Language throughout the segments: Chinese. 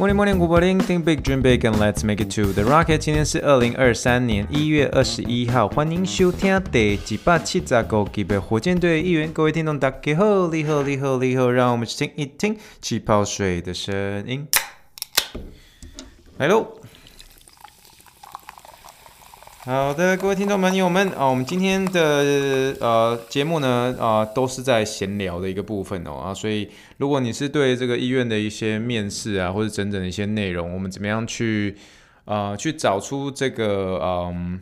Morning, morning, good morning. Big, dream big, and let's make it to the rocket. 今天是二零二三年一月二十一号，欢迎收听第几百七十五集的火箭队一员。各位听众，大家好，你好，你好，你好，让我们去听一听气泡水的声音。来喽。好的，各位听众朋友们啊，我们今天的呃节目呢啊、都是在闲聊的一个部分哦啊，所以如果你是对这个医院的一些面试啊，或者整整的一些内容，我们怎么样去啊、去找出这个嗯，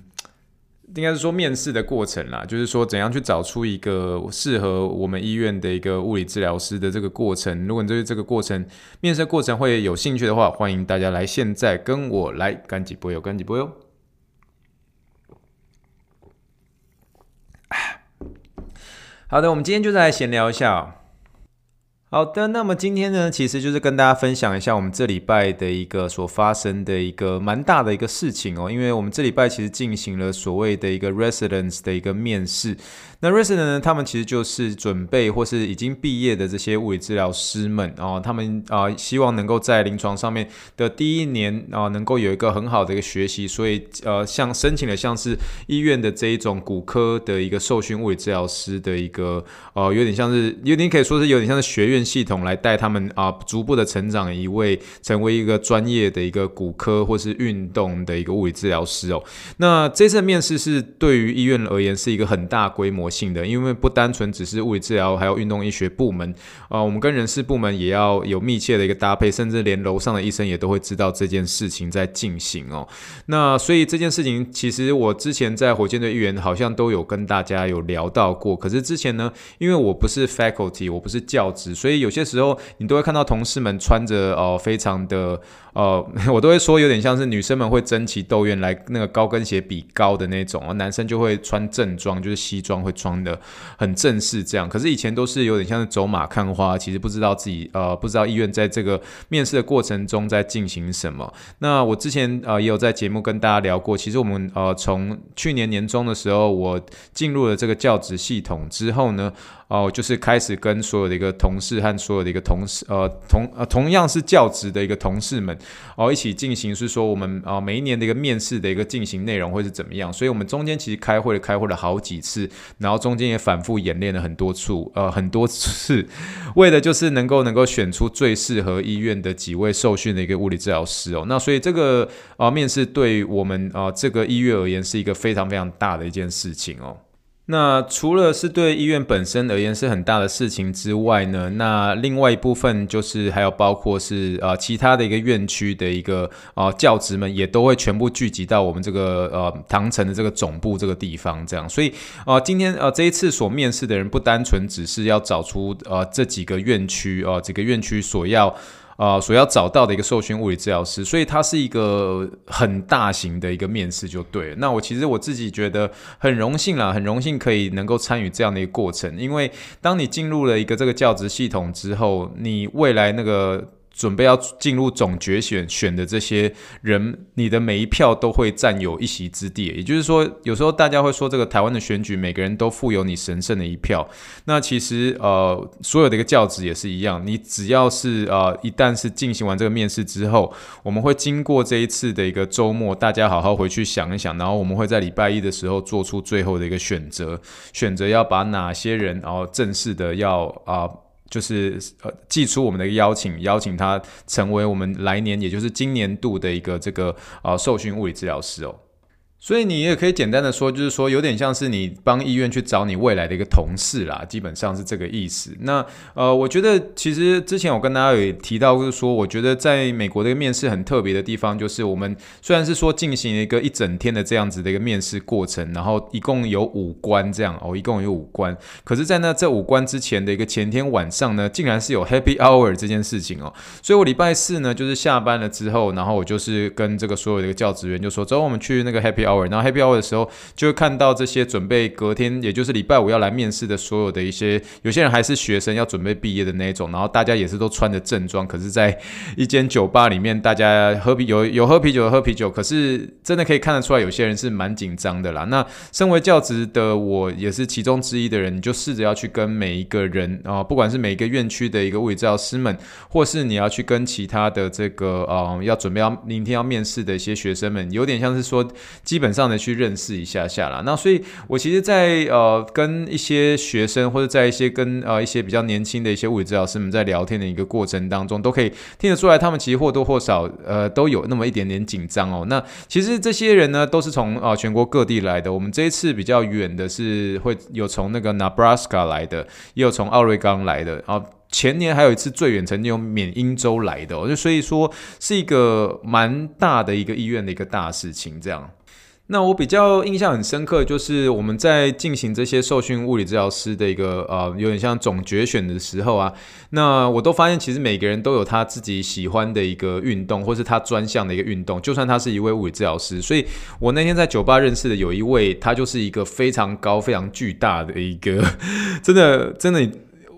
应该是说面试的过程啦，就是说怎样去找出一个适合我们医院的一个物理治疗师的这个过程。如果你对这个过程面试过程会有兴趣的话，欢迎大家来现在跟我来干几波哟，干几波哟。好的，我们今天就来闲聊一下哦。好的，那么今天呢，其实就是跟大家分享一下我们这礼拜的一个所发生的一个蛮大的一个事情哦。因为我们这礼拜其实进行了所谓的一个 residence 的一个面试。那 resident 呢，他们其实就是准备或是已经毕业的这些物理治疗师们哦，他们啊、希望能够在临床上面的第一年啊、能够有一个很好的一个学习，所以呃，像申请了像是医院的这一种骨科的一个受训物理治疗师的一个呃，有点像是有点可以说是有点像是学院系统来带他们啊、逐步的成长一位成为一个专业的一个骨科或是运动的一个物理治疗师哦。那这次面试是对于医院而言是一个很大规模性的，因为不单纯只是物理治疗，还有运动医学部门啊、我们跟人事部门也要有密切的一个搭配，甚至连楼上的医生也都会知道这件事情在进行哦。那所以这件事情，其实我之前在火箭队预员好像都有跟大家有聊到过，可是之前呢，因为我不是 faculty，我不是教职，所以所以有些时候你都会看到同事们穿着哦、呃，非常的。呃，我都会说有点像是女生们会争奇斗艳来那个高跟鞋比高的那种，而男生就会穿正装，就是西装会装的很正式这样。可是以前都是有点像是走马看花，其实不知道自己呃不知道医院在这个面试的过程中在进行什么。那我之前呃也有在节目跟大家聊过，其实我们呃从去年年中的时候，我进入了这个教职系统之后呢。哦，就是开始跟所有的一个同事和所有的一个同事，呃，同呃同样是教职的一个同事们，哦，一起进行是说我们啊、每一年的一个面试的一个进行内容会是怎么样？所以我们中间其实开会了开会了好几次，然后中间也反复演练了很多处，呃，很多次，为的就是能够能够选出最适合医院的几位受训的一个物理治疗师哦。那所以这个啊、呃、面试对我们啊、呃、这个医院而言是一个非常非常大的一件事情哦。那除了是对医院本身而言是很大的事情之外呢，那另外一部分就是还有包括是呃其他的一个院区的一个呃教职们也都会全部聚集到我们这个呃唐城的这个总部这个地方，这样，所以呃今天呃这一次所面试的人不单纯只是要找出呃这几个院区呃几个院区所要。啊、所要找到的一个受训物理治疗师，所以它是一个很大型的一个面试，就对。那我其实我自己觉得很荣幸啦，很荣幸可以能够参与这样的一个过程，因为当你进入了一个这个教职系统之后，你未来那个。准备要进入总决选选的这些人，你的每一票都会占有一席之地。也就是说，有时候大家会说，这个台湾的选举，每个人都负有你神圣的一票。那其实呃，所有的一个教职也是一样，你只要是呃，一旦是进行完这个面试之后，我们会经过这一次的一个周末，大家好好回去想一想，然后我们会在礼拜一的时候做出最后的一个选择，选择要把哪些人，然后正式的要啊。就是呃，寄出我们的一个邀请，邀请他成为我们来年，也就是今年度的一个这个呃受训物理治疗师哦。所以你也可以简单的说，就是说有点像是你帮医院去找你未来的一个同事啦，基本上是这个意思。那呃，我觉得其实之前我跟大家有提到，就是说我觉得在美国的一个面试很特别的地方，就是我们虽然是说进行了一个一整天的这样子的一个面试过程，然后一共有五关这样哦，一共有五关。可是，在那这五关之前的一个前天晚上呢，竟然是有 Happy Hour 这件事情哦。所以我礼拜四呢，就是下班了之后，然后我就是跟这个所有的一个教职员就说，走，我们去那个 Happy 然后 happy hour 的时候就会看到这些准备隔天，也就是礼拜五要来面试的所有的一些，有些人还是学生要准备毕业的那种，然后大家也是都穿着正装，可是在一间酒吧里面，大家喝啤有有喝啤酒的喝啤酒，可是真的可以看得出来，有些人是蛮紧张的啦。那身为教职的我也是其中之一的人，你就试着要去跟每一个人啊、不管是每一个院区的一个物理治疗师们，或是你要去跟其他的这个呃要准备要明天要面试的一些学生们，有点像是说基基本上的去认识一下下啦。那所以我其实在，呃跟一些学生或者在一些跟呃一些比较年轻的一些物理治疗师们在聊天的一个过程当中，都可以听得出来，他们其实或多或少呃都有那么一点点紧张哦。那其实这些人呢，都是从啊、全国各地来的。我们这一次比较远的是会有从那个 Nebraska 来的，也有从奥瑞冈来的啊。前年还有一次最远曾经有缅因州来的，就所以说是一个蛮大的一个医院的一个大事情这样。那我比较印象很深刻，就是我们在进行这些受训物理治疗师的一个呃，有点像总决选的时候啊，那我都发现其实每个人都有他自己喜欢的一个运动，或是他专项的一个运动，就算他是一位物理治疗师。所以我那天在酒吧认识的有一位，他就是一个非常高、非常巨大的一个，真的，真的。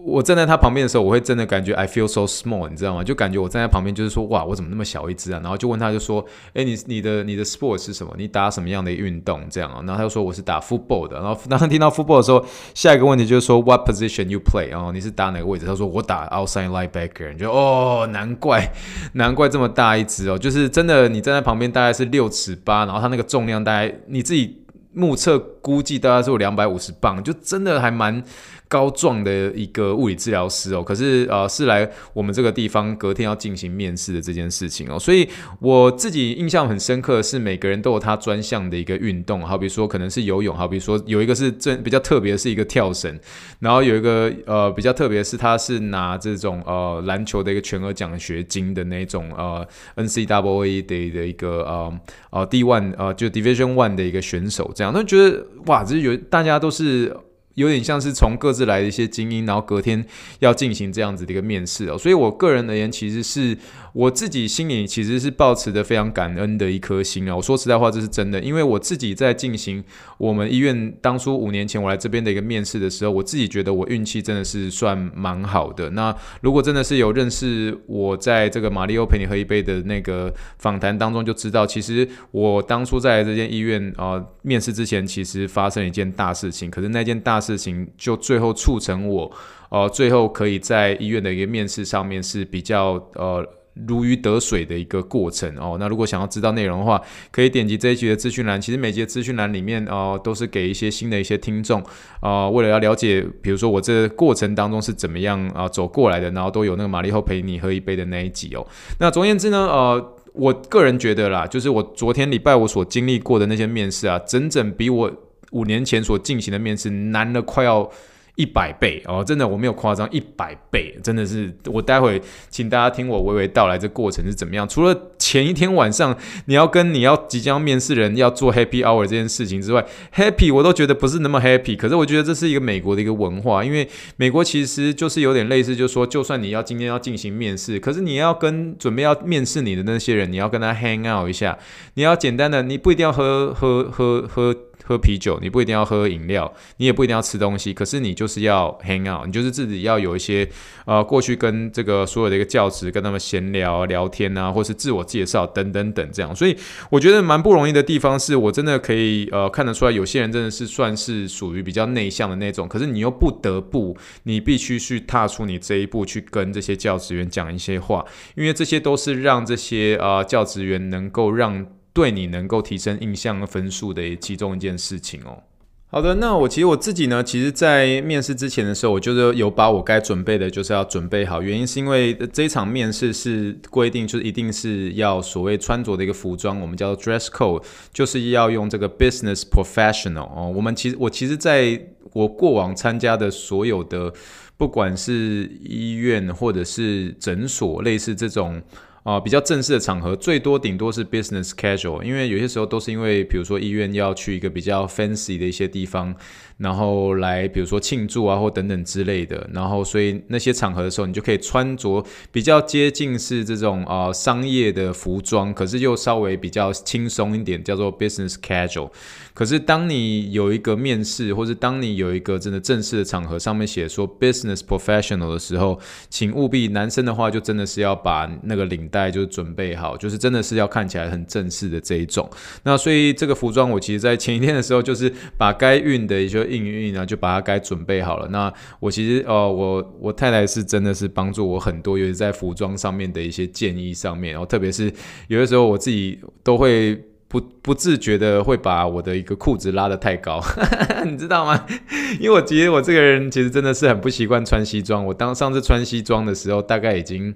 我站在他旁边的时候，我会真的感觉 I feel so small，你知道吗？就感觉我站在旁边，就是说，哇，我怎么那么小一只啊？然后就问他，就说，哎，你你的你的 sport 是什么？你打什么样的运动？这样啊？然后他就说我是打 football 的。然后当他听到 football 的时候，下一个问题就是说 What position you play？然后你是打哪个位置？他说我打 outside linebacker。你就哦，难怪 难怪这么大一只哦，就是真的，你站在旁边大概是六尺八，然后他那个重量大概你自己目测估计大概是有两百五十磅，就真的还蛮。高壮的一个物理治疗师哦，可是呃是来我们这个地方隔天要进行面试的这件事情哦，所以我自己印象很深刻的是每个人都有他专项的一个运动，好比说可能是游泳，好比说有一个是真比较特别的是一个跳绳，然后有一个呃比较特别是他是拿这种呃篮球的一个全额奖学金的那种呃 NCAA 的的一个呃呃 D one 呃就 Division One 的一个选手这样，那觉得哇，这有大家都是。有点像是从各自来的一些精英，然后隔天要进行这样子的一个面试哦，所以我个人而言，其实是我自己心里其实是抱持着非常感恩的一颗心啊。我说实在话，这是真的，因为我自己在进行我们医院当初五年前我来这边的一个面试的时候，我自己觉得我运气真的是算蛮好的。那如果真的是有认识我在这个马里欧陪你喝一杯的那个访谈当中，就知道其实我当初在这间医院啊、面试之前，其实发生一件大事情，可是那件大事情就最后促成我，呃，最后可以在医院的一个面试上面是比较呃如鱼得水的一个过程哦。那如果想要知道内容的话，可以点击这一集的资讯栏。其实每集的资讯栏里面哦、都是给一些新的一些听众啊、为了要了解，比如说我这过程当中是怎么样啊、走过来的，然后都有那个玛丽后陪你喝一杯的那一集哦。那总而言之呢，呃，我个人觉得啦，就是我昨天礼拜我所经历过的那些面试啊，整整比我。五年前所进行的面试难了快要一百倍哦，真的我没有夸张，一百倍真的是。我待会请大家听我娓娓道来，这过程是怎么样。除了前一天晚上你要跟你要即将面试人要做 Happy Hour 这件事情之外，Happy 我都觉得不是那么 Happy。可是我觉得这是一个美国的一个文化，因为美国其实就是有点类似，就是说就算你要今天要进行面试，可是你要跟准备要面试你的那些人，你要跟他 hang out 一下，你要简单的，你不一定要喝喝喝喝。喝啤酒，你不一定要喝饮料，你也不一定要吃东西，可是你就是要 hang out，你就是自己要有一些呃，过去跟这个所有的一个教职跟他们闲聊聊天啊，或是自我介绍等等等这样，所以我觉得蛮不容易的地方是我真的可以呃看得出来，有些人真的是算是属于比较内向的那种，可是你又不得不，你必须去踏出你这一步去跟这些教职员讲一些话，因为这些都是让这些呃教职员能够让。对你能够提升印象分数的其中一件事情哦。好的，那我其实我自己呢，其实，在面试之前的时候，我就是有把我该准备的，就是要准备好。原因是因为这一场面试是规定，就是一定是要所谓穿着的一个服装，我们叫做 dress code，就是要用这个 business professional 哦。我们其实我其实在我过往参加的所有的，不管是医院或者是诊所，类似这种。啊、比较正式的场合，最多顶多是 business casual，因为有些时候都是因为，比如说医院要去一个比较 fancy 的一些地方，然后来比如说庆祝啊或等等之类的，然后所以那些场合的时候，你就可以穿着比较接近是这种啊、商业的服装，可是又稍微比较轻松一点，叫做 business casual。可是当你有一个面试，或是当你有一个真的正式的场合，上面写说 business professional 的时候，请务必男生的话就真的是要把那个领带就准备好，就是真的是要看起来很正式的这一种。那所以这个服装我其实在前一天的时候就是把该运的一些运一运啊，就把它该准备好了。那我其实呃我我太太是真的是帮助我很多，尤其在服装上面的一些建议上面，然后特别是有的时候我自己都会。不不自觉的会把我的一个裤子拉得太高，你知道吗？因为我觉得我这个人其实真的是很不习惯穿西装。我当上次穿西装的时候，大概已经。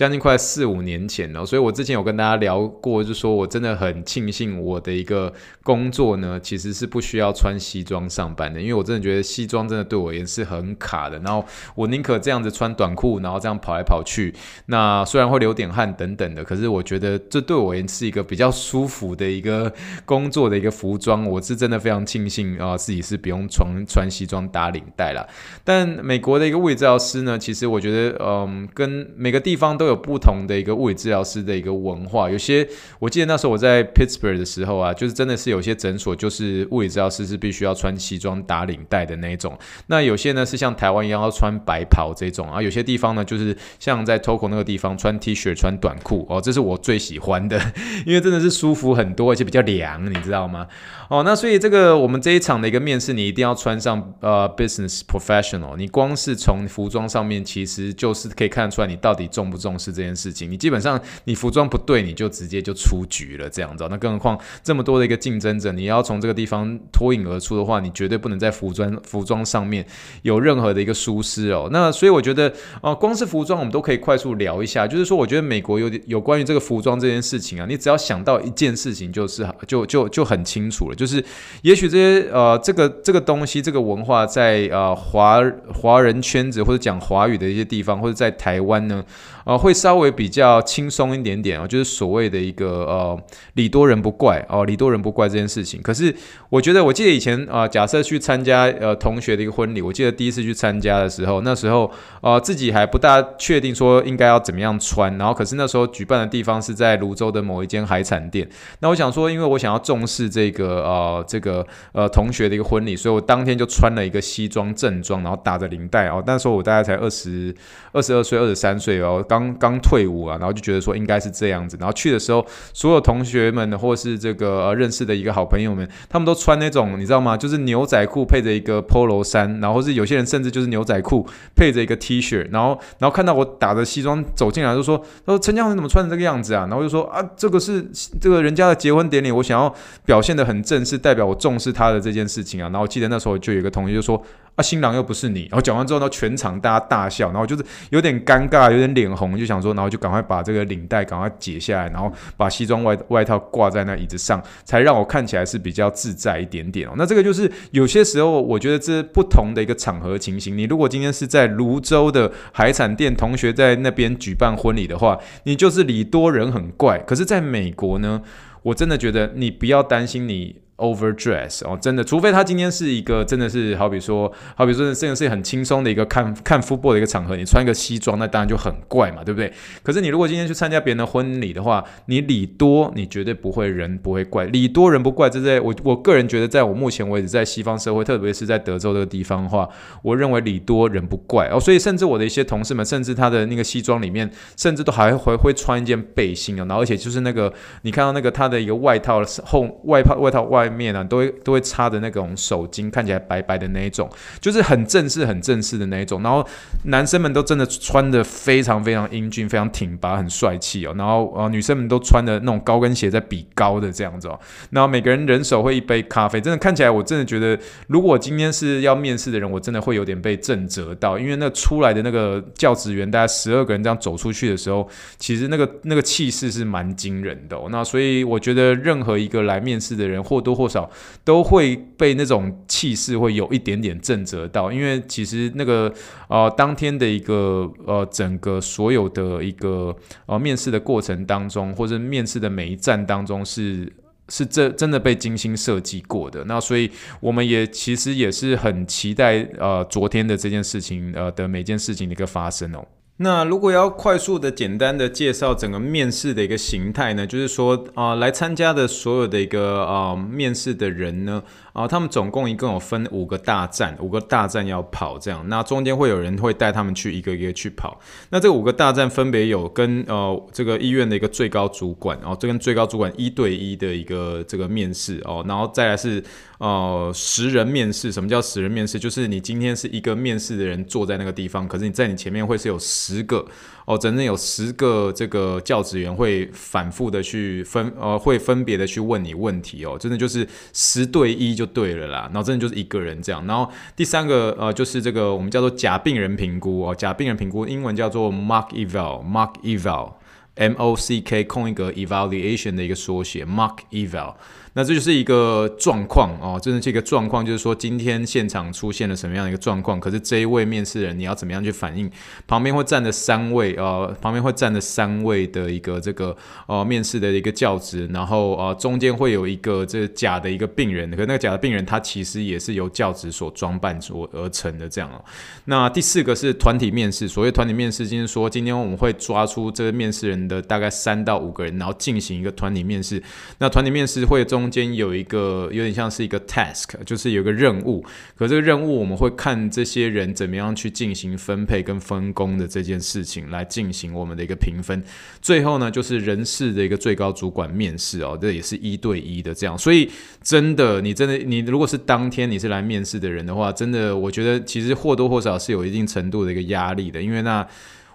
将近快四五年前了，所以我之前有跟大家聊过，就说我真的很庆幸我的一个工作呢，其实是不需要穿西装上班的，因为我真的觉得西装真的对我而言是很卡的。然后我宁可这样子穿短裤，然后这样跑来跑去，那虽然会流点汗等等的，可是我觉得这对我而言是一个比较舒服的一个工作的一个服装。我是真的非常庆幸啊，自己是不用穿穿西装打领带了。但美国的一个物理治疗师呢，其实我觉得，嗯，跟每个地方都。有不同的一个物理治疗师的一个文化，有些我记得那时候我在 Pittsburgh 的时候啊，就是真的是有些诊所就是物理治疗师是必须要穿西装打领带的那种。那有些呢是像台湾一样要穿白袍这种啊，有些地方呢就是像在 Toco 那个地方穿 T 恤穿短裤哦，这是我最喜欢的，因为真的是舒服很多，而且比较凉，你知道吗？哦，那所以这个我们这一场的一个面试，你一定要穿上呃 Business Professional，你光是从服装上面其实就是可以看得出来你到底重不重。是这件事情，你基本上你服装不对，你就直接就出局了，这样子。那更何况这么多的一个竞争者，你要从这个地方脱颖而出的话，你绝对不能在服装服装上面有任何的一个疏失哦。那所以我觉得，哦，光是服装我们都可以快速聊一下，就是说，我觉得美国有有关于这个服装这件事情啊，你只要想到一件事情，就是就就就很清楚了，就是也许这些呃这个这个东西这个文化在呃华华人圈子或者讲华语的一些地方，或者在台湾呢。呃，会稍微比较轻松一点点啊，就是所谓的一个呃礼多人不怪哦，礼多人不怪这件事情。可是我觉得，我记得以前啊、假设去参加呃同学的一个婚礼，我记得第一次去参加的时候，那时候啊、呃、自己还不大确定说应该要怎么样穿，然后可是那时候举办的地方是在芦洲的某一间海产店。那我想说，因为我想要重视这个呃这个呃同学的一个婚礼，所以我当天就穿了一个西装正装，然后打着领带哦。那时候我大概才二十二十二岁、二十三岁哦。刚刚退伍啊，然后就觉得说应该是这样子，然后去的时候，所有同学们或是这个认识的一个好朋友们，他们都穿那种你知道吗？就是牛仔裤配着一个 Polo 衫，然后是有些人甚至就是牛仔裤配着一个 T 恤，然后然后看到我打着西装走进来，就说：“他说陈江你怎么穿成这个样子啊？”然后就说：“啊，这个是这个人家的结婚典礼，我想要表现得很正式，代表我重视他的这件事情啊。”然后记得那时候就有个同学就说。啊，新郎又不是你，然后讲完之后呢，全场大家大笑，然后就是有点尴尬，有点脸红，就想说，然后就赶快把这个领带赶快解下来，然后把西装外外套挂在那椅子上，才让我看起来是比较自在一点点哦。那这个就是有些时候，我觉得这不同的一个场合情形。你如果今天是在泸州的海产店，同学在那边举办婚礼的话，你就是礼多人很怪。可是在美国呢，我真的觉得你不要担心你。Overdress 哦，真的，除非他今天是一个真的是好比说，好比说，这个是很轻松的一个看看 football 的一个场合，你穿一个西装，那当然就很怪嘛，对不对？可是你如果今天去参加别人的婚礼的话，你礼多，你绝对不会人不会怪，礼多人不怪，这在我我个人觉得，在我目前为止，在西方社会，特别是在德州这个地方的话，我认为礼多人不怪哦，所以甚至我的一些同事们，甚至他的那个西装里面，甚至都还会会穿一件背心哦，然后而且就是那个你看到那个他的一个外套后外套外套外。面啊，都会都会插的那种手巾，看起来白白的那一种，就是很正式、很正式的那一种。然后男生们都真的穿的非常非常英俊、非常挺拔、很帅气哦。然后呃，女生们都穿的那种高跟鞋在比高的这样子哦。然后每个人人手会一杯咖啡，真的看起来，我真的觉得，如果今天是要面试的人，我真的会有点被震折到，因为那出来的那个教职员，大概十二个人这样走出去的时候，其实那个那个气势是蛮惊人的哦。那所以我觉得，任何一个来面试的人，或多或少都会被那种气势会有一点点震慑到，因为其实那个呃当天的一个呃整个所有的一个呃面试的过程当中，或者面试的每一站当中是。是真真的被精心设计过的，那所以我们也其实也是很期待呃昨天的这件事情呃的每件事情的一个发生哦。那如果要快速的、简单的介绍整个面试的一个形态呢，就是说啊、呃，来参加的所有的一个啊、呃、面试的人呢。啊，他们总共一共有分五个大站，五个大站要跑，这样，那中间会有人会带他们去一个一个去跑。那这五个大站分别有跟呃这个医院的一个最高主管，然后这跟最高主管一对一的一个这个面试哦，然后再来是呃十人面试。什么叫十人面试？就是你今天是一个面试的人坐在那个地方，可是你在你前面会是有十十个。哦，整整有十个这个教职员会反复的去分，呃，会分别的去问你问题哦，真的就是十对一就对了啦，然后真的就是一个人这样，然后第三个呃就是这个我们叫做假病人评估哦，假病人评估英文叫做 mock eval，mock eval，M O C K 空一格 evaluation 的一个缩写，mock eval。那这就是一个状况哦，真的是一个状况，就是说今天现场出现了什么样的一个状况，可是这一位面试人你要怎么样去反应？旁边会站着三位呃，旁边会站着三位的一个这个呃面试的一个教职，然后呃中间会有一个这假的一个病人，可那个假的病人他其实也是由教职所装扮所而成的这样哦。那第四个是团体面试，所谓团体面试就是说今天我们会抓出这个面试人的大概三到五个人，然后进行一个团体面试。那团体面试会中。中间有一个有点像是一个 task，就是有个任务。可这个任务我们会看这些人怎么样去进行分配跟分工的这件事情来进行我们的一个评分。最后呢，就是人事的一个最高主管面试哦，这也是一对一的这样。所以真的，你真的你如果是当天你是来面试的人的话，真的我觉得其实或多或少是有一定程度的一个压力的，因为那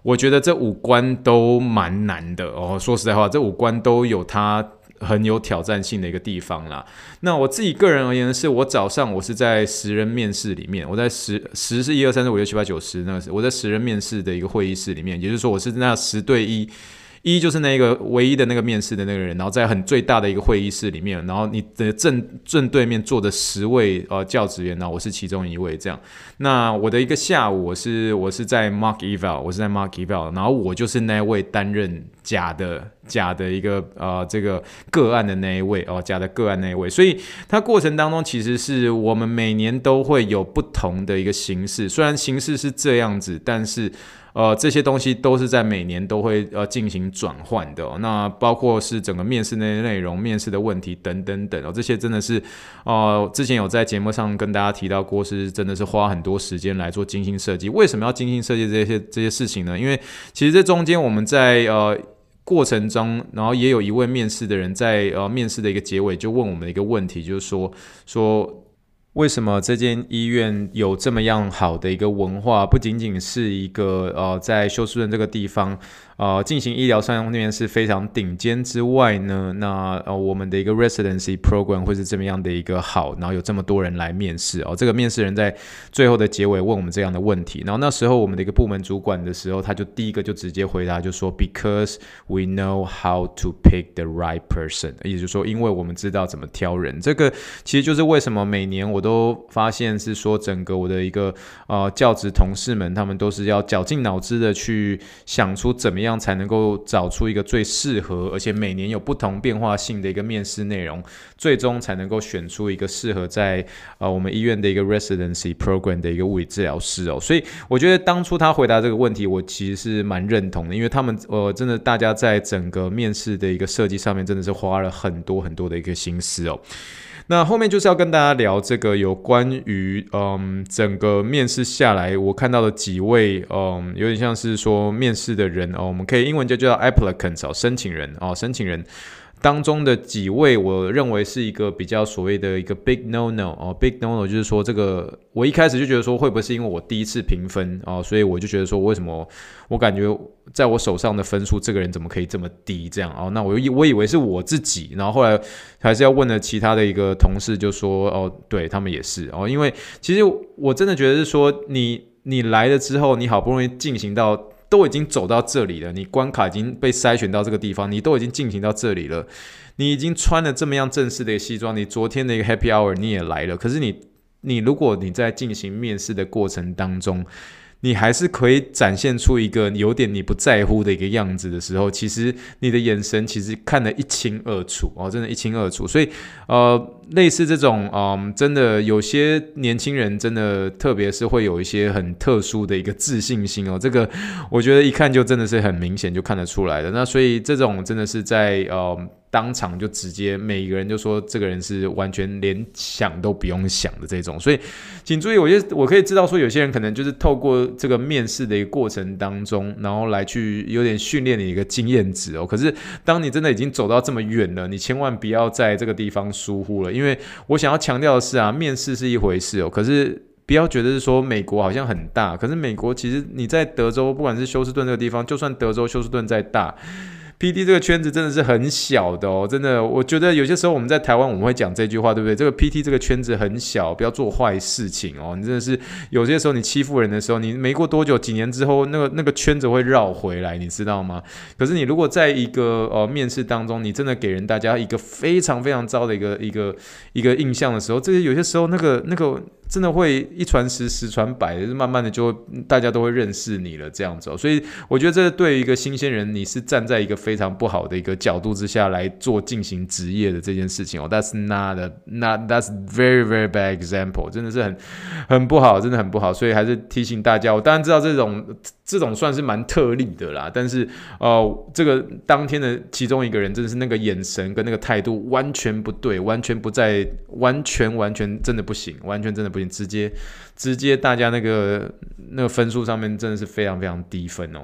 我觉得这五关都蛮难的哦。说实在话，这五关都有它。很有挑战性的一个地方啦。那我自己个人而言，是我早上我是在十人面试里面，我在十十是一二三四五六七八九十那个我在十人面试的一个会议室里面，也就是说我是那十对一。一就是那个唯一的那个面试的那个人，然后在很最大的一个会议室里面，然后你的正正对面坐着十位呃教职员，然后我是其中一位这样。那我的一个下午，我是我是在 mock eval，我是在 mock eval，然后我就是那位担任假的假的一个呃这个个案的那一位哦，假的个案那一位。所以它过程当中其实是我们每年都会有不同的一个形式，虽然形式是这样子，但是。呃，这些东西都是在每年都会呃进行转换的哦。那包括是整个面试的内容、面试的问题等等等哦，这些真的是呃之前有在节目上跟大家提到过，是真的是花很多时间来做精心设计。为什么要精心设计这些这些事情呢？因为其实这中间我们在呃过程中，然后也有一位面试的人在呃面试的一个结尾就问我们的一个问题，就是说说。为什么这间医院有这么样好的一个文化？不仅仅是一个呃，在休斯顿这个地方。呃，进行医疗上面是非常顶尖之外呢，那呃，我们的一个 residency program 会是这么样的一个好，然后有这么多人来面试哦。这个面试人在最后的结尾问我们这样的问题，然后那时候我们的一个部门主管的时候，他就第一个就直接回答，就说 Because we know how to pick the right person，也就是说，因为我们知道怎么挑人。这个其实就是为什么每年我都发现是说，整个我的一个呃教职同事们，他们都是要绞尽脑汁的去想出怎么样。这样才能够找出一个最适合，而且每年有不同变化性的一个面试内容，最终才能够选出一个适合在呃我们医院的一个 residency program 的一个物理治疗师哦。所以我觉得当初他回答这个问题，我其实是蛮认同的，因为他们呃真的大家在整个面试的一个设计上面，真的是花了很多很多的一个心思哦。那后面就是要跟大家聊这个有关于嗯整个面试下来，我看到的几位嗯有点像是说面试的人哦，我们可以英文就叫 applicants 哦，申请人哦，申请人。当中的几位，我认为是一个比较所谓的一个 big no no 哦，big no no 就是说这个，我一开始就觉得说会不会是因为我第一次评分哦，所以我就觉得说为什么我感觉在我手上的分数，这个人怎么可以这么低这样哦？那我以我以为是我自己，然后后来还是要问了其他的一个同事，就说哦，对他们也是哦，因为其实我真的觉得是说你你来了之后，你好不容易进行到。都已经走到这里了，你关卡已经被筛选到这个地方，你都已经进行到这里了，你已经穿了这么样正式的一个西装，你昨天的一个 Happy Hour 你也来了，可是你你如果你在进行面试的过程当中，你还是可以展现出一个有点你不在乎的一个样子的时候，其实你的眼神其实看得一清二楚哦，真的，一清二楚。所以，呃，类似这种，嗯，真的有些年轻人真的，特别是会有一些很特殊的一个自信心哦，这个我觉得一看就真的是很明显就看得出来的。那所以这种真的是在，呃。当场就直接每一个人就说这个人是完全连想都不用想的这种，所以请注意，我觉得我可以知道说有些人可能就是透过这个面试的一个过程当中，然后来去有点训练你一个经验值哦。可是当你真的已经走到这么远了，你千万不要在这个地方疏忽了，因为我想要强调的是啊，面试是一回事哦，可是不要觉得是说美国好像很大，可是美国其实你在德州，不管是休斯顿这个地方，就算德州休斯顿再大。P D 这个圈子真的是很小的哦，真的，我觉得有些时候我们在台湾我们会讲这句话，对不对？这个 PT 这个圈子很小，不要做坏事情哦。你真的是有些时候你欺负人的时候，你没过多久，几年之后，那个那个圈子会绕回来，你知道吗？可是你如果在一个呃面试当中，你真的给人大家一个非常非常糟的一个一个一个印象的时候，这些有些时候那个那个。真的会一传十，十传百，慢慢的就大家都会认识你了，这样子哦。所以我觉得这对于一个新鲜人，你是站在一个非常不好的一个角度之下来做进行职业的这件事情哦。That's not a, not that's very very bad example，真的是很很不好，真的很不好。所以还是提醒大家，我当然知道这种这种算是蛮特例的啦，但是呃，这个当天的其中一个人真的是那个眼神跟那个态度完全不对，完全不在，完全完全真的不行，完全真的不行。直接，直接，大家那个那个分数上面真的是非常非常低分哦。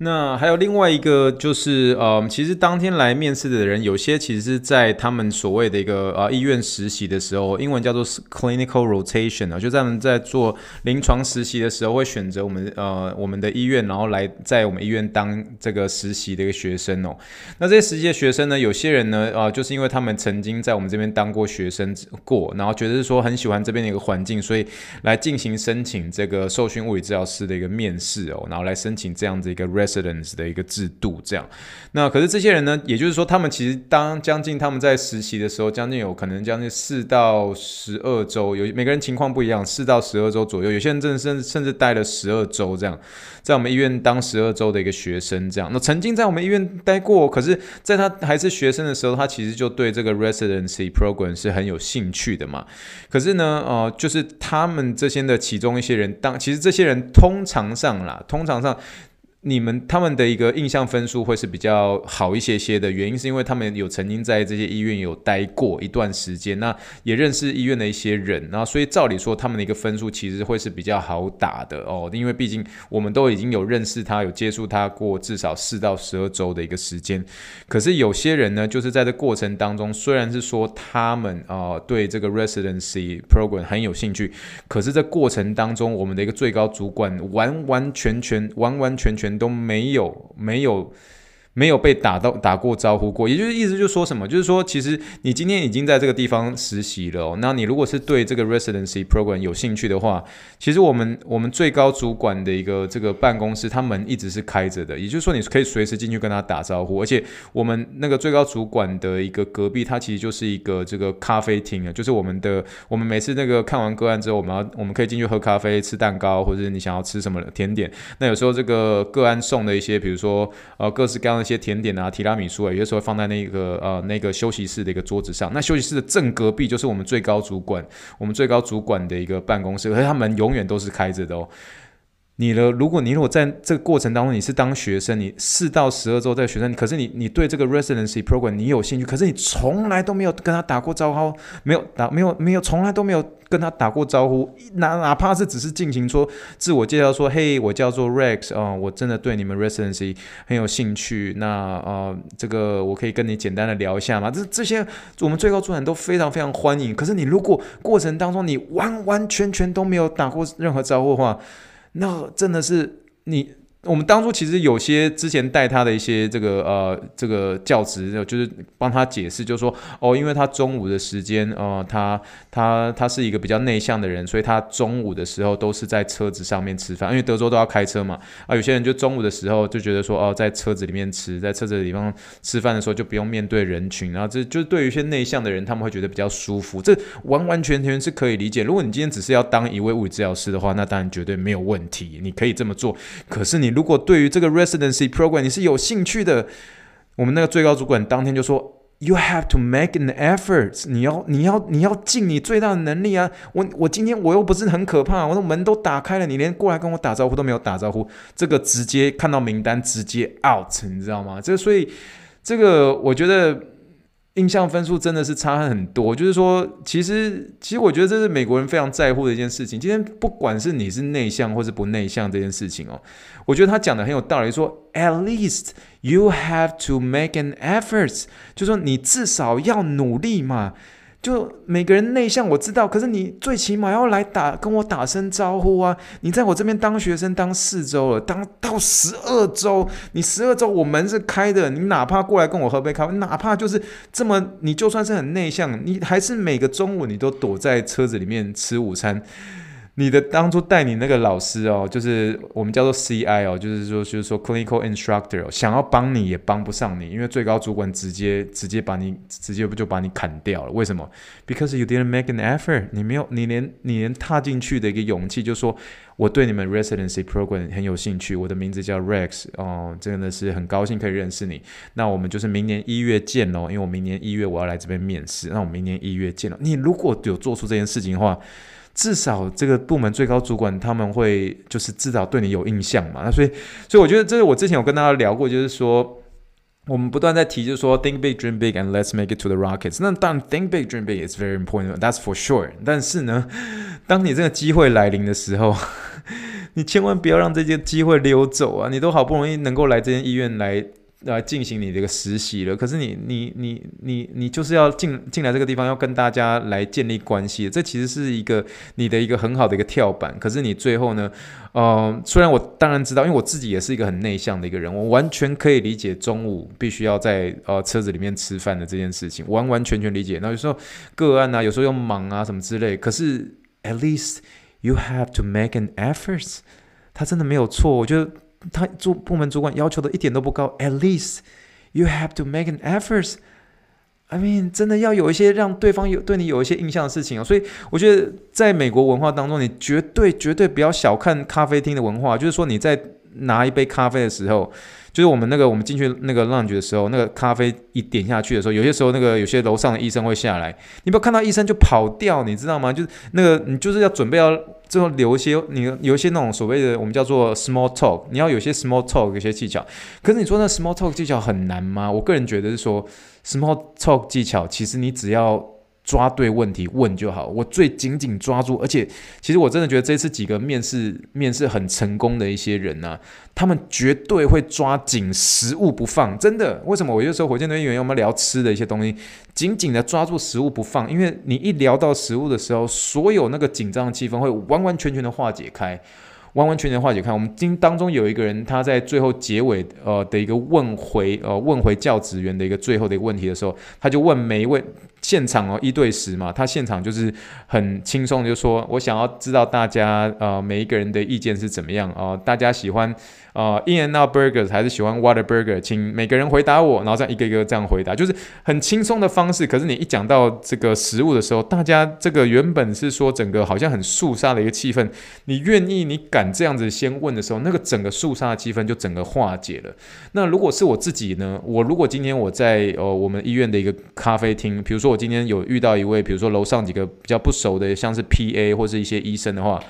那还有另外一个就是，呃，其实当天来面试的人，有些其实是在他们所谓的一个呃医院实习的时候，英文叫做 clinical rotation 啊，就在他们在做临床实习的时候，会选择我们呃我们的医院，然后来在我们医院当这个实习的一个学生哦。那这些实习的学生呢，有些人呢，呃，就是因为他们曾经在我们这边当过学生过，然后觉得是说很喜欢这边的一个环境，所以来进行申请这个受训物理治疗师的一个面试哦，然后来申请这样子一个 residence 的一个制度，这样，那可是这些人呢，也就是说，他们其实当将近他们在实习的时候，将近有可能将近四到十二周，有每个人情况不一样，四到十二周左右，有些人真的甚至甚至待了十二周这样，在我们医院当十二周的一个学生这样。那曾经在我们医院待过，可是在他还是学生的时候，他其实就对这个 residency program 是很有兴趣的嘛。可是呢，呃，就是他们这些的其中一些人，当其实这些人通常上啦，通常上。你们他们的一个印象分数会是比较好一些些的原因，是因为他们有曾经在这些医院有待过一段时间，那也认识医院的一些人，然后所以照理说他们的一个分数其实会是比较好打的哦，因为毕竟我们都已经有认识他，有接触他过至少四到十二周的一个时间。可是有些人呢，就是在这过程当中，虽然是说他们啊、对这个 residency program 很有兴趣，可是这过程当中，我们的一个最高主管完完全全、完完全全。都没有，没有。没有被打到打过招呼过，也就是意思就是说什么，就是说其实你今天已经在这个地方实习了，那你如果是对这个 residency program 有兴趣的话，其实我们我们最高主管的一个这个办公室，他门一直是开着的，也就是说你可以随时进去跟他打招呼，而且我们那个最高主管的一个隔壁，它其实就是一个这个咖啡厅啊，就是我们的我们每次那个看完个案之后，我们要我们可以进去喝咖啡、吃蛋糕，或者你想要吃什么甜点，那有时候这个个案送的一些，比如说呃各式各样的。些甜点啊，提拉米苏啊，有些时候放在那个呃那个休息室的一个桌子上。那休息室的正隔壁就是我们最高主管，我们最高主管的一个办公室，而且他们永远都是开着的哦。你的，如果你如果在这个过程当中你是当学生，你四到十二周在学生，可是你你对这个 residency program 你有兴趣，可是你从来都没有跟他打过招呼，没有打没有没有从来都没有跟他打过招呼，哪哪怕是只是进行说自我介绍说，嘿，我叫做 Rex 啊、我真的对你们 residency 很有兴趣，那啊、呃、这个我可以跟你简单的聊一下嘛？这这些我们最高主管都非常非常欢迎。可是你如果过程当中你完完全全都没有打过任何招呼的话，那真的是你我们当初其实有些之前带他的一些这个呃这个教职，就是帮他解释，就是说哦，因为他中午的时间，呃，他他他是一个比较内向的人，所以他中午的时候都是在车子上面吃饭，因为德州都要开车嘛。啊，有些人就中午的时候就觉得说哦，在车子里面吃，在车子里方吃饭的时候就不用面对人群，然后这就是对于一些内向的人，他们会觉得比较舒服。这完完全全是可以理解。如果你今天只是要当一位物理治疗师的话，那当然绝对没有问题，你可以这么做。可是你如果对于这个 residency program 你是有兴趣的，我们那个最高主管当天就说，You have to make an effort，你要你要你要尽你最大的能力啊！我我今天我又不是很可怕，我的门都打开了，你连过来跟我打招呼都没有打招呼，这个直接看到名单直接 out，你知道吗？这个所以这个我觉得。印象分数真的是差很多，就是说，其实，其实我觉得这是美国人非常在乎的一件事情。今天不管是你是内向或是不内向这件事情哦，我觉得他讲的很有道理，说，at least you have to make an effort，就是说你至少要努力嘛。就每个人内向我知道，可是你最起码要来打跟我打声招呼啊！你在我这边当学生当四周了，当到十二周，你十二周我门是开的，你哪怕过来跟我喝杯咖啡，哪怕就是这么，你就算是很内向，你还是每个中午你都躲在车子里面吃午餐。你的当初带你那个老师哦，就是我们叫做 CI 哦，就是说就是说 Clinical Instructor，想要帮你也帮不上你，因为最高主管直接直接把你直接不就把你砍掉了？为什么？Because you didn't make an effort，你没有，你连你连踏进去的一个勇气，就说我对你们 Residency Program 很有兴趣，我的名字叫 Rex 哦，真的是很高兴可以认识你。那我们就是明年一月见哦，因为我明年一月我要来这边面试，那我明年一月见了。你如果有做出这件事情的话。至少这个部门最高主管他们会就是至少对你有印象嘛，那所以所以我觉得这是我之前有跟大家聊过，就是说我们不断在提，就是说 think big, dream big, and let's make it to the Rockets。那当然 think big, dream big is very important, that's for sure。但是呢，当你这个机会来临的时候，你千万不要让这些机会溜走啊！你都好不容易能够来这间医院来。来进行你这个实习了，可是你你你你你就是要进进来这个地方，要跟大家来建立关系，这其实是一个你的一个很好的一个跳板。可是你最后呢，呃，虽然我当然知道，因为我自己也是一个很内向的一个人，我完全可以理解中午必须要在呃车子里面吃饭的这件事情，完完全全理解。那有时候个案啊，有时候又忙啊什么之类，可是 at least you have to make an effort，他真的没有错，我觉得。他主部门主管要求的一点都不高，At least you have to make an effort. I mean，真的要有一些让对方有对你有一些印象的事情哦。所以我觉得在美国文化当中，你绝对绝对不要小看咖啡厅的文化。就是说你在拿一杯咖啡的时候，就是我们那个我们进去那个 lounge 的时候，那个咖啡一点下去的时候，有些时候那个有些楼上的医生会下来，你不要看到医生就跑掉，你知道吗？就是那个你就是要准备要。最后留一些，你有一些那种所谓的我们叫做 small talk，你要有些 small talk 有些技巧。可是你说那 small talk 技巧很难吗？我个人觉得是说 small talk 技巧，其实你只要抓对问题问就好。我最紧紧抓住，而且其实我真的觉得这次几个面试面试很成功的一些人呢、他们绝对会抓紧食物不放。真的，为什么？我有时候火箭队员我们聊吃的一些东西。紧紧的抓住食物不放，因为你一聊到食物的时候，所有那个紧张的气氛会完完全全的化解开，完完全全的化解开。我们今当中有一个人，他在最后结尾呃的一个问回呃问回教职员的一个最后的一个问题的时候，他就问每一位现场哦一对十嘛，他现场就是很轻松就说，我想要知道大家呃每一个人的意见是怎么样啊、呃，大家喜欢。啊、uh，In-N-Out Burgers 还是喜欢 water burger？请每个人回答我，然后这样一个一个这样回答，就是很轻松的方式。可是你一讲到这个食物的时候，大家这个原本是说整个好像很肃杀的一个气氛，你愿意你敢这样子先问的时候，那个整个肃杀的气氛就整个化解了。那如果是我自己呢？我如果今天我在呃我们医院的一个咖啡厅，比如说我今天有遇到一位，比如说楼上几个比较不熟的，像是 PA 或是一些医生的话。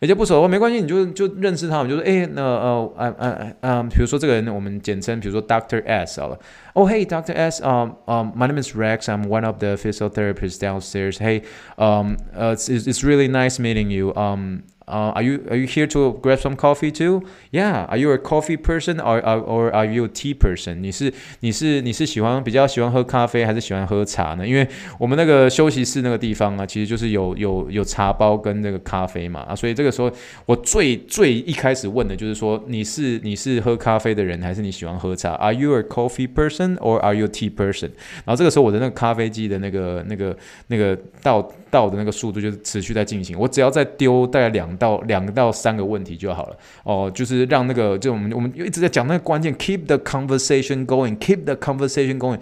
人家不熟的话没关系，你就就认识他们，就说哎，那呃，嗯嗯嗯，比如说这个人，我们简称，比如说 Doctor S 好了。Oh hey Doctor S，嗯嗯，My name is Rex，I'm one of the physical therapists downstairs. Hey，um，呃，it's it's really nice meeting you. Um。 Uh, are you are you here to grab some coffee too? Yeah. Are you a coffee person or or or are you a tea person? 你是你是你是喜欢比较喜欢喝咖啡还是喜欢喝茶呢？因为我们那个休息室那个地方啊，其实就是有有有茶包跟那个咖啡嘛啊，所以这个时候我最最一开始问的就是说，你是你是喝咖啡的人还是你喜欢喝茶？Are you a coffee person or are you a tea person？然后这个时候我的那个咖啡机的那个那个那个倒到的那个速度就是持续在进行，我只要再丢大概两到两到三个问题就好了哦，就是让那个就我们我们一直在讲那个关键，keep the conversation going，keep the conversation going，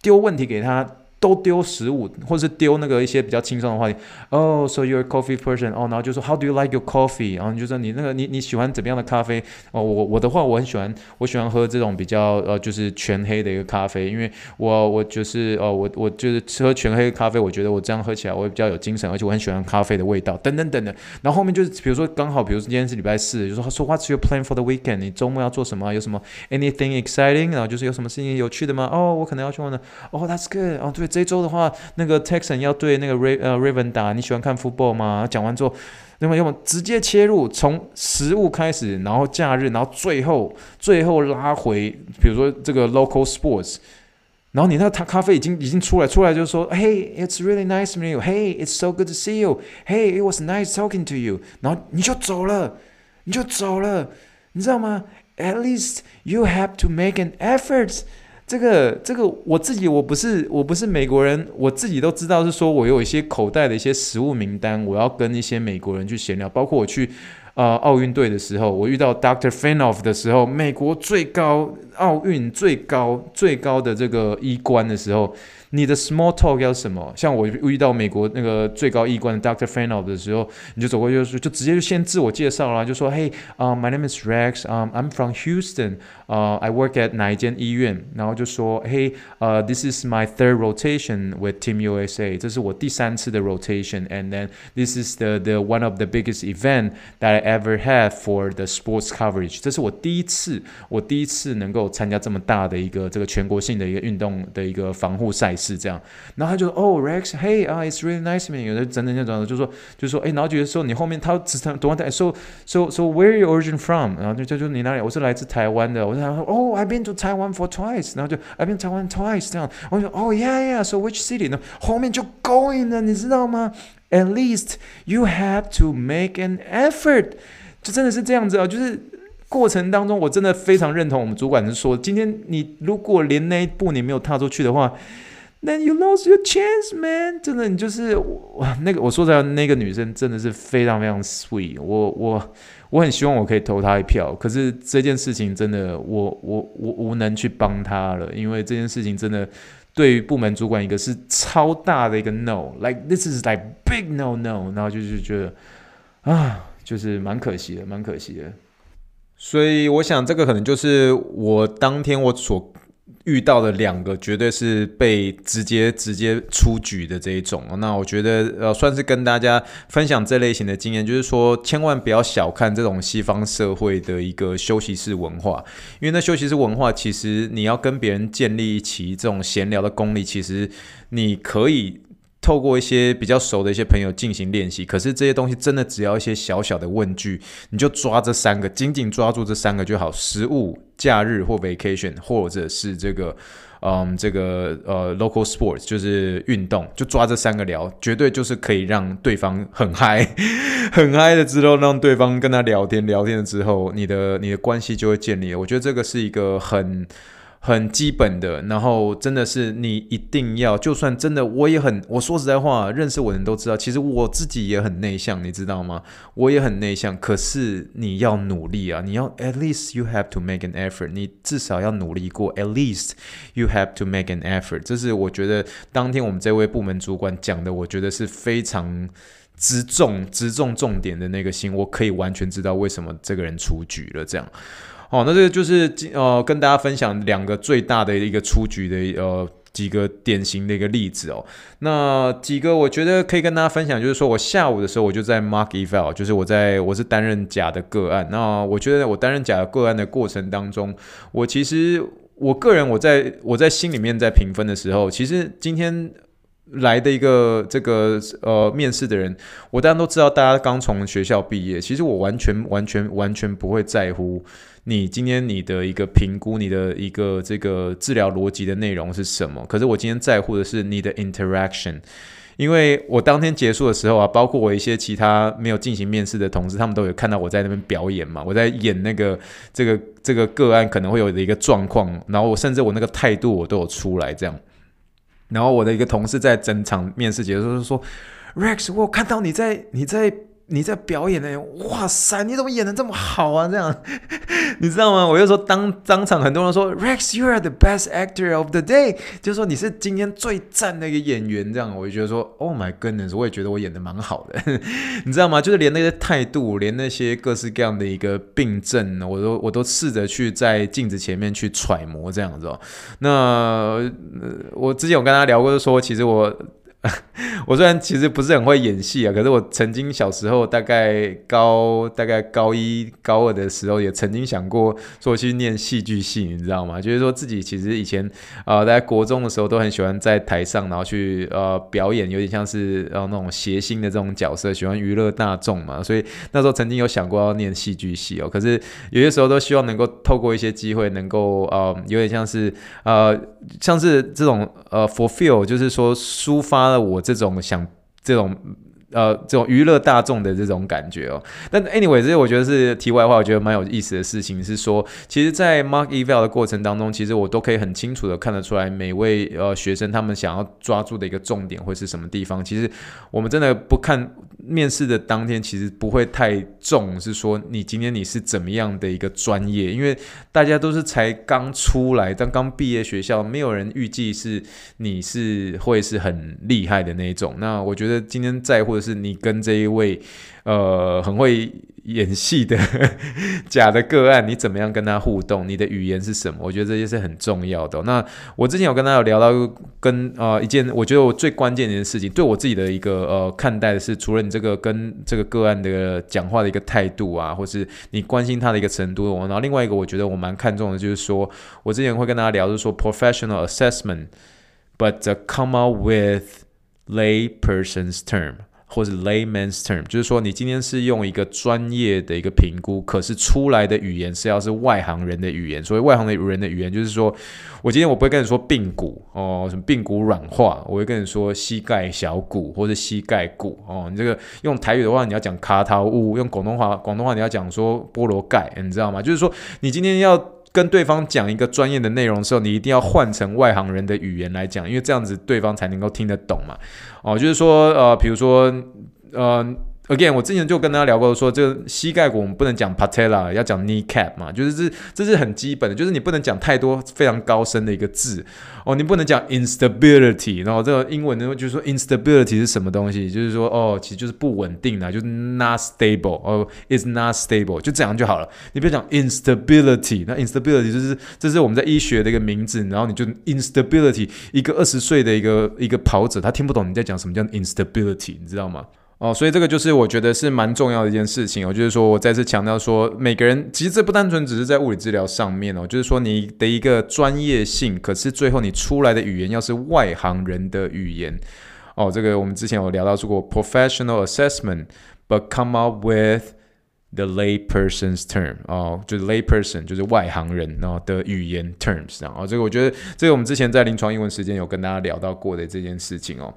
丢问题给他。都丢食物，或者是丢那个一些比较轻松的话题。哦、，so you're a coffee person？哦，然后就说 How do you like your coffee？然后就说你那个你你喜欢怎么样的咖啡？哦，我我的话我很喜欢，我喜欢喝这种比较呃就是全黑的一个咖啡，因为我我就是呃我我就是喝全黑咖啡，我觉得我这样喝起来我会比较有精神，而且我很喜欢咖啡的味道，等等等等。然后后面就是比如说刚好，比如说今天是礼拜四，就说说 What's your plan for the weekend？你周末要做什么？有什么 anything exciting？然后就是有什么事情有趣的吗？哦，我可能要去呢。哦，That's good。哦，对。这周的话，那个 Texan 要对那个 Ra 呃 Raven 打，你喜欢看 football 吗？讲完之后，那么要么直接切入，从食物开始，然后假日，然后最后最后拉回，比如说这个 local sports，然后你那他咖啡已经已经出来，出来就是说，Hey，it's really nice meet you，Hey，it's so good to see you，Hey，it was nice talking to you，然后你就走了，你就走了，你知道吗？At least you have to make an effort。这个这个我自己我不是我不是美国人，我自己都知道是说我有一些口袋的一些食物名单，我要跟一些美国人去闲聊，包括我去呃奥运队的时候，我遇到 Dr. Fanoff 的时候，美国最高奥运最高最高的这个医官的时候。你的 small talk 要什么？像我遇到美国那个最高医官的 Dr. Fanoff 的时候，你就走过去就，就直接就先自我介绍了，就说，Hey，啊、uh,，my name is Rex，嗯，I'm from Houston，呃、uh,，I work at 哪一间医院？然后就说，Hey，呃、uh,，this is my third rotation with Team USA，这是我第三次的 rotation，and then this is the the one of the biggest event that I ever had for the sports coverage，这是我第一次，我第一次能够参加这么大的一个这个全国性的一个运动的一个防护赛。是这样，然后他就说：“哦、oh,，Rex，Hey 啊、uh,，It's really nice meeting you。”有的整整这样就说，就说，哎，然后觉得说你后面他只等等，So so so where are you origin from？然后就就就你哪里？我是来自台湾的。我 就说：“哦、oh,，I've been to Taiwan for twice。”然后就 “I've been to Taiwan twice。”这样，我就说：“哦、oh,，Yeah yeah，So which city？” 呢，后面就 going 了，你知道吗？At least you have to make an effort。就真的是这样子啊，就是过程当中，我真的非常认同我们主管是说，今天你如果连那一步你没有踏出去的话。Then you lost your chance, man！真的，你就是哇，那个我说的那个女生真的是非常非常 sweet。我我我很希望我可以投她一票，可是这件事情真的，我我我无能去帮她了，因为这件事情真的对于部门主管一个是超大的一个 no，like this is like big no no，然后就是觉得啊，就是蛮可惜的，蛮可惜的。所以我想这个可能就是我当天我所。遇到的两个绝对是被直接直接出局的这一种，那我觉得呃算是跟大家分享这类型的经验，就是说千万不要小看这种西方社会的一个休息室文化，因为那休息室文化其实你要跟别人建立起这种闲聊的功力，其实你可以。透过一些比较熟的一些朋友进行练习，可是这些东西真的只要一些小小的问句，你就抓这三个，紧紧抓住这三个就好。食物、假日或 vacation，或者是这个，嗯，这个呃 local sports，就是运动，就抓这三个聊，绝对就是可以让对方很嗨，很嗨的之后，让对方跟他聊天，聊天了之后，你的你的关系就会建立。我觉得这个是一个很。很基本的，然后真的是你一定要，就算真的我也很，我说实在话，认识我的人都知道，其实我自己也很内向，你知道吗？我也很内向，可是你要努力啊，你要 at least you have to make an effort，你至少要努力过，at least you have to make an effort，这是我觉得当天我们这位部门主管讲的，我觉得是非常直中直中重点的那个心，我可以完全知道为什么这个人出局了，这样。好，那这个就是呃，跟大家分享两个最大的一个出局的呃几个典型的一个例子哦。那几个我觉得可以跟大家分享，就是说我下午的时候我就在 Mark eval，就是我在我是担任甲的个案。那我觉得我担任甲的个案的过程当中，我其实我个人我在我在心里面在评分的时候，其实今天来的一个这个呃面试的人，我当然都知道，大家刚从学校毕业，其实我完全完全完全不会在乎你今天你的一个评估，你的一个这个治疗逻辑的内容是什么。可是我今天在乎的是你的 interaction，因为我当天结束的时候啊，包括我一些其他没有进行面试的同事，他们都有看到我在那边表演嘛，我在演那个这个这个个案可能会有的一个状况，然后我甚至我那个态度我都有出来这样。然后我的一个同事在整场面试结束的时候说：“Rex，我有看到你在你在你在表演呢，哇塞，你怎么演得这么好啊？这样 你知道吗？”我就说当当场很多人说：“Rex，you are the best actor of the day。”就是说你是今天最赞的一个演员。这样我就觉得说：“Oh my goodness！” 我也觉得我演得蛮好的，你知道吗？就是连那些态度，连那些各式各样的一个病症，我都我都试着去在镜子前面去揣摩这样子哦。那、呃、我之前有跟他聊过，就说其实我。我虽然其实不是很会演戏啊，可是我曾经小时候大概高大概高一高二的时候，也曾经想过说去念戏剧系，你知道吗？就是说自己其实以前啊、在国中的时候都很喜欢在台上，然后去呃表演，有点像是呃那种谐星的这种角色，喜欢娱乐大众嘛，所以那时候曾经有想过要念戏剧系哦。可是有些时候都希望能够透过一些机会，能够呃有点像是呃像是这种呃 fulfill，就是说抒发。我这种想这种呃这种娱乐大众的这种感觉哦，但 anyway 这我觉得是题外话，我觉得蛮有意思的事情是说，其实，在 mark eval 的过程当中，其实我都可以很清楚的看得出来，每位呃学生他们想要抓住的一个重点会是什么地方。其实我们真的不看。面试的当天其实不会太重，是说你今天你是怎么样的一个专业，因为大家都是才刚出来，但刚毕业学校，没有人预计是你是会是很厉害的那种。那我觉得今天在乎的是你跟这一位。呃，很会演戏的 假的个案，你怎么样跟他互动？你的语言是什么？我觉得这些是很重要的。那我之前有跟他有聊到跟呃一件，我觉得我最关键的一件事情，对我自己的一个呃看待的是，除了你这个跟这个个案的讲话的一个态度啊，或是你关心他的一个程度，然后另外一个我觉得我蛮看重的就是说，我之前会跟大家聊，就是说 professional assessment，but come out with lay person's term。或是 layman's term，就是说你今天是用一个专业的一个评估，可是出来的语言是要是外行人的语言。所谓外行的人的语言，就是说我今天我不会跟你说髌骨哦，什么髌骨软化，我会跟你说膝盖小骨或者膝盖骨哦。你这个用台语的话，你要讲卡塔乌；用广东话，广东话你要讲说菠萝盖，你知道吗？就是说你今天要跟对方讲一个专业的内容的时候，你一定要换成外行人的语言来讲，因为这样子对方才能够听得懂嘛。哦，就是说，呃，比如说，呃。Again，我之前就跟大家聊过，说这个膝盖骨我们不能讲 patella，要讲 kneecap 嘛，就是这这是很基本的，就是你不能讲太多非常高深的一个字。哦，你不能讲 instability，然后这个英文呢就是说 instability 是什么东西，就是说哦，其实就是不稳定的，就是 not stable，哦，is not stable，就这样就好了，你不要讲 instability，那 instability 就是这是我们在医学的一个名字，然后你就 instability，一个二十岁的一个一个跑者，他听不懂你在讲什么叫 instability，你知道吗？哦，所以这个就是我觉得是蛮重要的一件事情哦，就是说我再次强调说，每个人其实这不单纯只是在物理治疗上面哦，就是说你的一个专业性，可是最后你出来的语言要是外行人的语言。哦，这个我们之前有聊到说过 professional assessment，but come up with The lay person's term 哦，就是 lay person 就是外行人哦的语言 terms 然后这个我觉得这个我们之前在临床英文时间有跟大家聊到过的这件事情哦。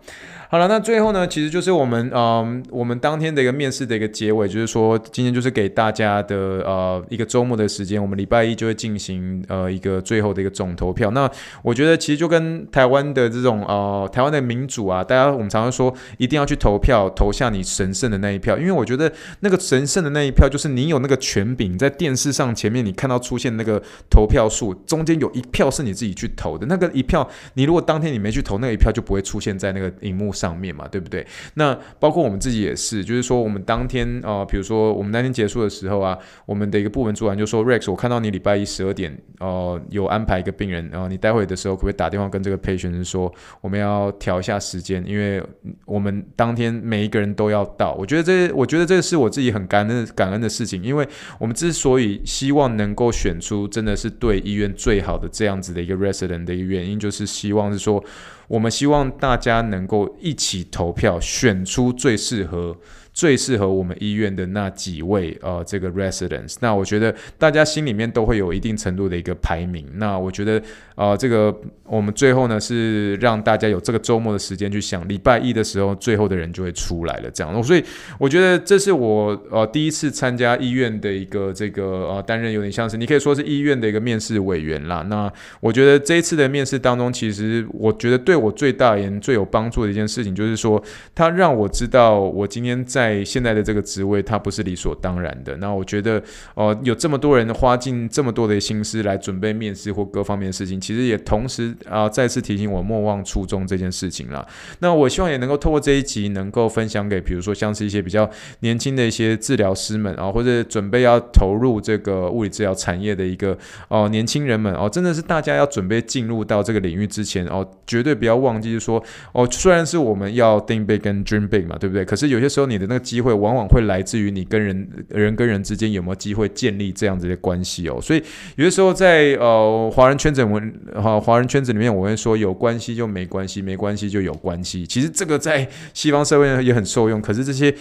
好了，那最后呢，其实就是我们嗯我们当天的一个面试的一个结尾，就是说今天就是给大家的呃一个周末的时间，我们礼拜一就会进行呃一个最后的一个总投票。那我觉得其实就跟台湾的这种呃台湾的民主啊，大家我们常常说一定要去投票，投下你神圣的那一票，因为我觉得那个神圣的那一票。就是你有那个权柄，在电视上前面你看到出现那个投票数，中间有一票是你自己去投的，那个一票，你如果当天你没去投，那个一票就不会出现在那个荧幕上面嘛，对不对？那包括我们自己也是，就是说我们当天呃，比如说我们那天结束的时候啊，我们的一个部门主管就说，Rex，我看到你礼拜一十二点呃有安排一个病人，然后你待会的时候可不可以打电话跟这个 patient 说，我们要调一下时间，因为我们当天每一个人都要到。我觉得这，我觉得这个是我自己很感恩感感恩的事情，因为我们之所以希望能够选出真的是对医院最好的这样子的一个 resident 的一个原因，就是希望是说，我们希望大家能够一起投票，选出最适合。最适合我们医院的那几位呃，这个 residents，那我觉得大家心里面都会有一定程度的一个排名。那我觉得呃，这个我们最后呢是让大家有这个周末的时间去想，礼拜一的时候最后的人就会出来了。这样，所以我觉得这是我呃第一次参加医院的一个这个呃担任有点像是你可以说是医院的一个面试委员啦。那我觉得这一次的面试当中，其实我觉得对我最大而言最有帮助的一件事情，就是说他让我知道我今天在。在现在的这个职位，它不是理所当然的。那我觉得，呃，有这么多人花尽这么多的心思来准备面试或各方面的事情，其实也同时啊、再次提醒我莫忘初衷这件事情啦。那我希望也能够透过这一集，能够分享给，比如说像是一些比较年轻的一些治疗师们啊，或者准备要投入这个物理治疗产业的一个哦、年轻人们哦，真的是大家要准备进入到这个领域之前哦，绝对不要忘记说哦，虽然是我们要 think big 跟 dream big 嘛，对不对？可是有些时候你的那个机会往往会来自于你跟人人跟人之间有没有机会建立这样子的关系哦，所以有的时候在呃华人圈子文哈华人圈子里面，我会说有关系就没关系，没关系就有关系。其实这个在西方社会也很受用，可是这些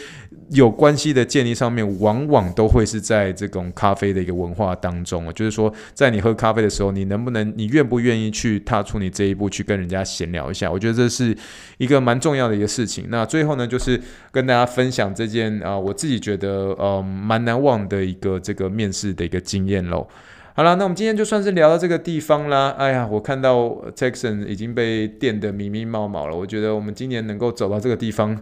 有关系的建立上面，往往都会是在这种咖啡的一个文化当中啊，就是说在你喝咖啡的时候，你能不能你愿不愿意去踏出你这一步去跟人家闲聊一下？我觉得这是一个蛮重要的一个事情。那最后呢，就是跟大家分享这件。啊、我自己觉得呃蛮难忘的一个这个面试的一个经验喽。好了，那我们今天就算是聊到这个地方啦。哎呀，我看到 Texan 已经被电得迷迷茫茫了。我觉得我们今年能够走到这个地方，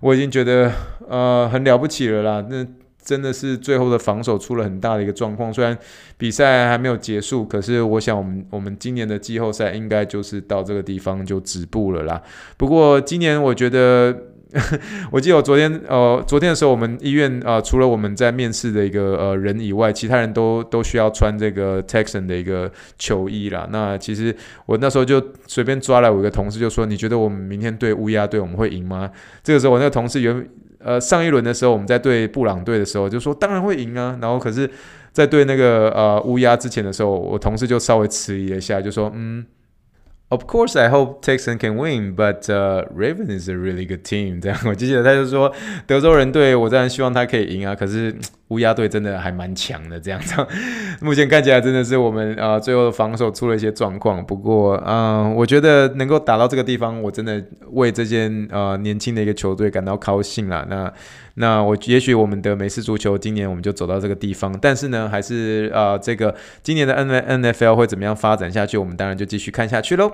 我已经觉得呃很了不起了啦。那真的是最后的防守出了很大的一个状况。虽然比赛还没有结束，可是我想我们我们今年的季后赛应该就是到这个地方就止步了啦。不过今年我觉得。我记得我昨天，呃，昨天的时候，我们医院啊、呃，除了我们在面试的一个呃人以外，其他人都都需要穿这个 Texan 的一个球衣啦。那其实我那时候就随便抓来我一个同事，就说：“你觉得我们明天对乌鸦队我们会赢吗？”这个时候，我那个同事原呃上一轮的时候，我们在对布朗队的时候，就说：“当然会赢啊。”然后可是，在对那个呃乌鸦之前的时候，我同事就稍微迟疑了一下，就说：“嗯。” Of course, I hope Texan can win, but uh, Raven is a really good team. 这样，我记得他就说，德州人队，我当然希望他可以赢啊。可是 乌鸦队真的还蛮强的，这样子。目前看起来真的是我们呃最后的防守出了一些状况。不过，嗯、我觉得能够打到这个地方，我真的为这件呃年轻的一个球队感到高兴了。那。那我也许我们的美式足球今年我们就走到这个地方，但是呢，还是呃，这个今年的 N N F L 会怎么样发展下去？我们当然就继续看下去喽。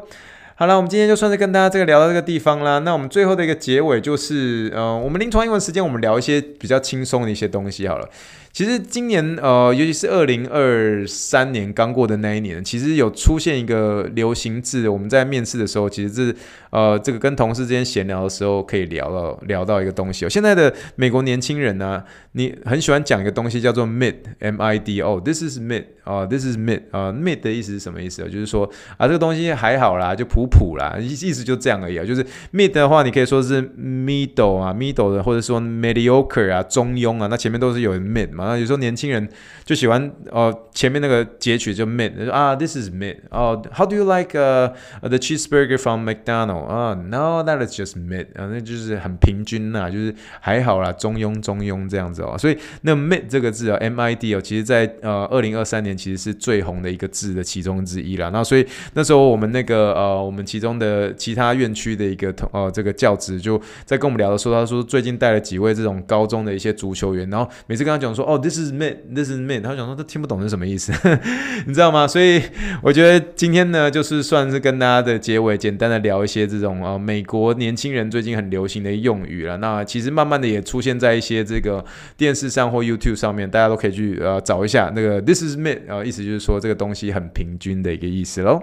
好了，我们今天就算是跟大家这个聊到这个地方啦。那我们最后的一个结尾就是，呃，我们临床英文时间，我们聊一些比较轻松的一些东西好了。其实今年呃，尤其是二零二三年刚过的那一年，其实有出现一个流行字。我们在面试的时候，其实是呃，这个跟同事之间闲聊的时候可以聊到聊到一个东西。哦现在的美国年轻人呢、你很喜欢讲一个东西叫做 mid，m i d o，this is mid，啊，this is mid，啊，mid 的意思是什么意思啊？就是说啊，这个东西还好啦，就普普啦，意意思就这样而已啊。就是 mid 的话，你可以说是 middle 啊，middle 的，或者说 mediocre 啊，中庸啊，那前面都是有 mid 嘛。啊，有时候年轻人就喜欢哦，前面那个截取就 mid，啊，this is mid。哦，how do you like uh the cheeseburger from McDonald？啊，no，that is just mid。啊，那就是很平均呐，就是还好啦，中庸中庸这样子哦。所以那 mid 这个字啊，M-I-D 哦，其实在呃二零二三年其实是最红的一个字的其中之一啦。那所以那时候我们那个呃，我们其中的其他院区的一个同呃这个教职就在跟我们聊的时候，他说最近带了几位这种高中的一些足球员，然后每次跟他讲说。哦 This is mid, this is mid。他想说他听不懂是什么意思，你知道吗？所以我觉得今天呢，就是算是跟大家的结尾，简单的聊一些这种啊，美国年轻人最近很流行的用语了。那其实慢慢的也出现在一些这个电视上或 YouTube 上面，大家都可以去呃找一下那个 This is mid 啊，意思就是说这个东西很平均的一个意思喽。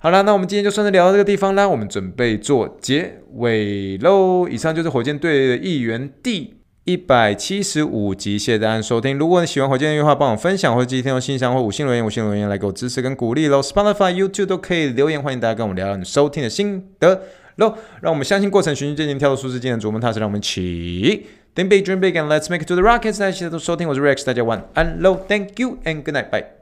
好了，那我们今天就算是聊到这个地方啦，我们准备做结尾喽。以上就是火箭队的一员 D 一百七十五集，谢谢大家收听。如果你喜欢火箭的话，帮我分享或者寄天用信箱或五星留言，五星留言来给我支持跟鼓励喽。Spotify、YouTube 都可以留言，欢迎大家跟我们聊聊你收听的心得喽。让我们相信过程，循序渐进，跳出舒适圈的逐梦踏实，让我们起 Think big, dream big, and let's make it to the rockets。大家谢谢收听，我是 Rex，大家晚安喽，Thank you and good night，bye。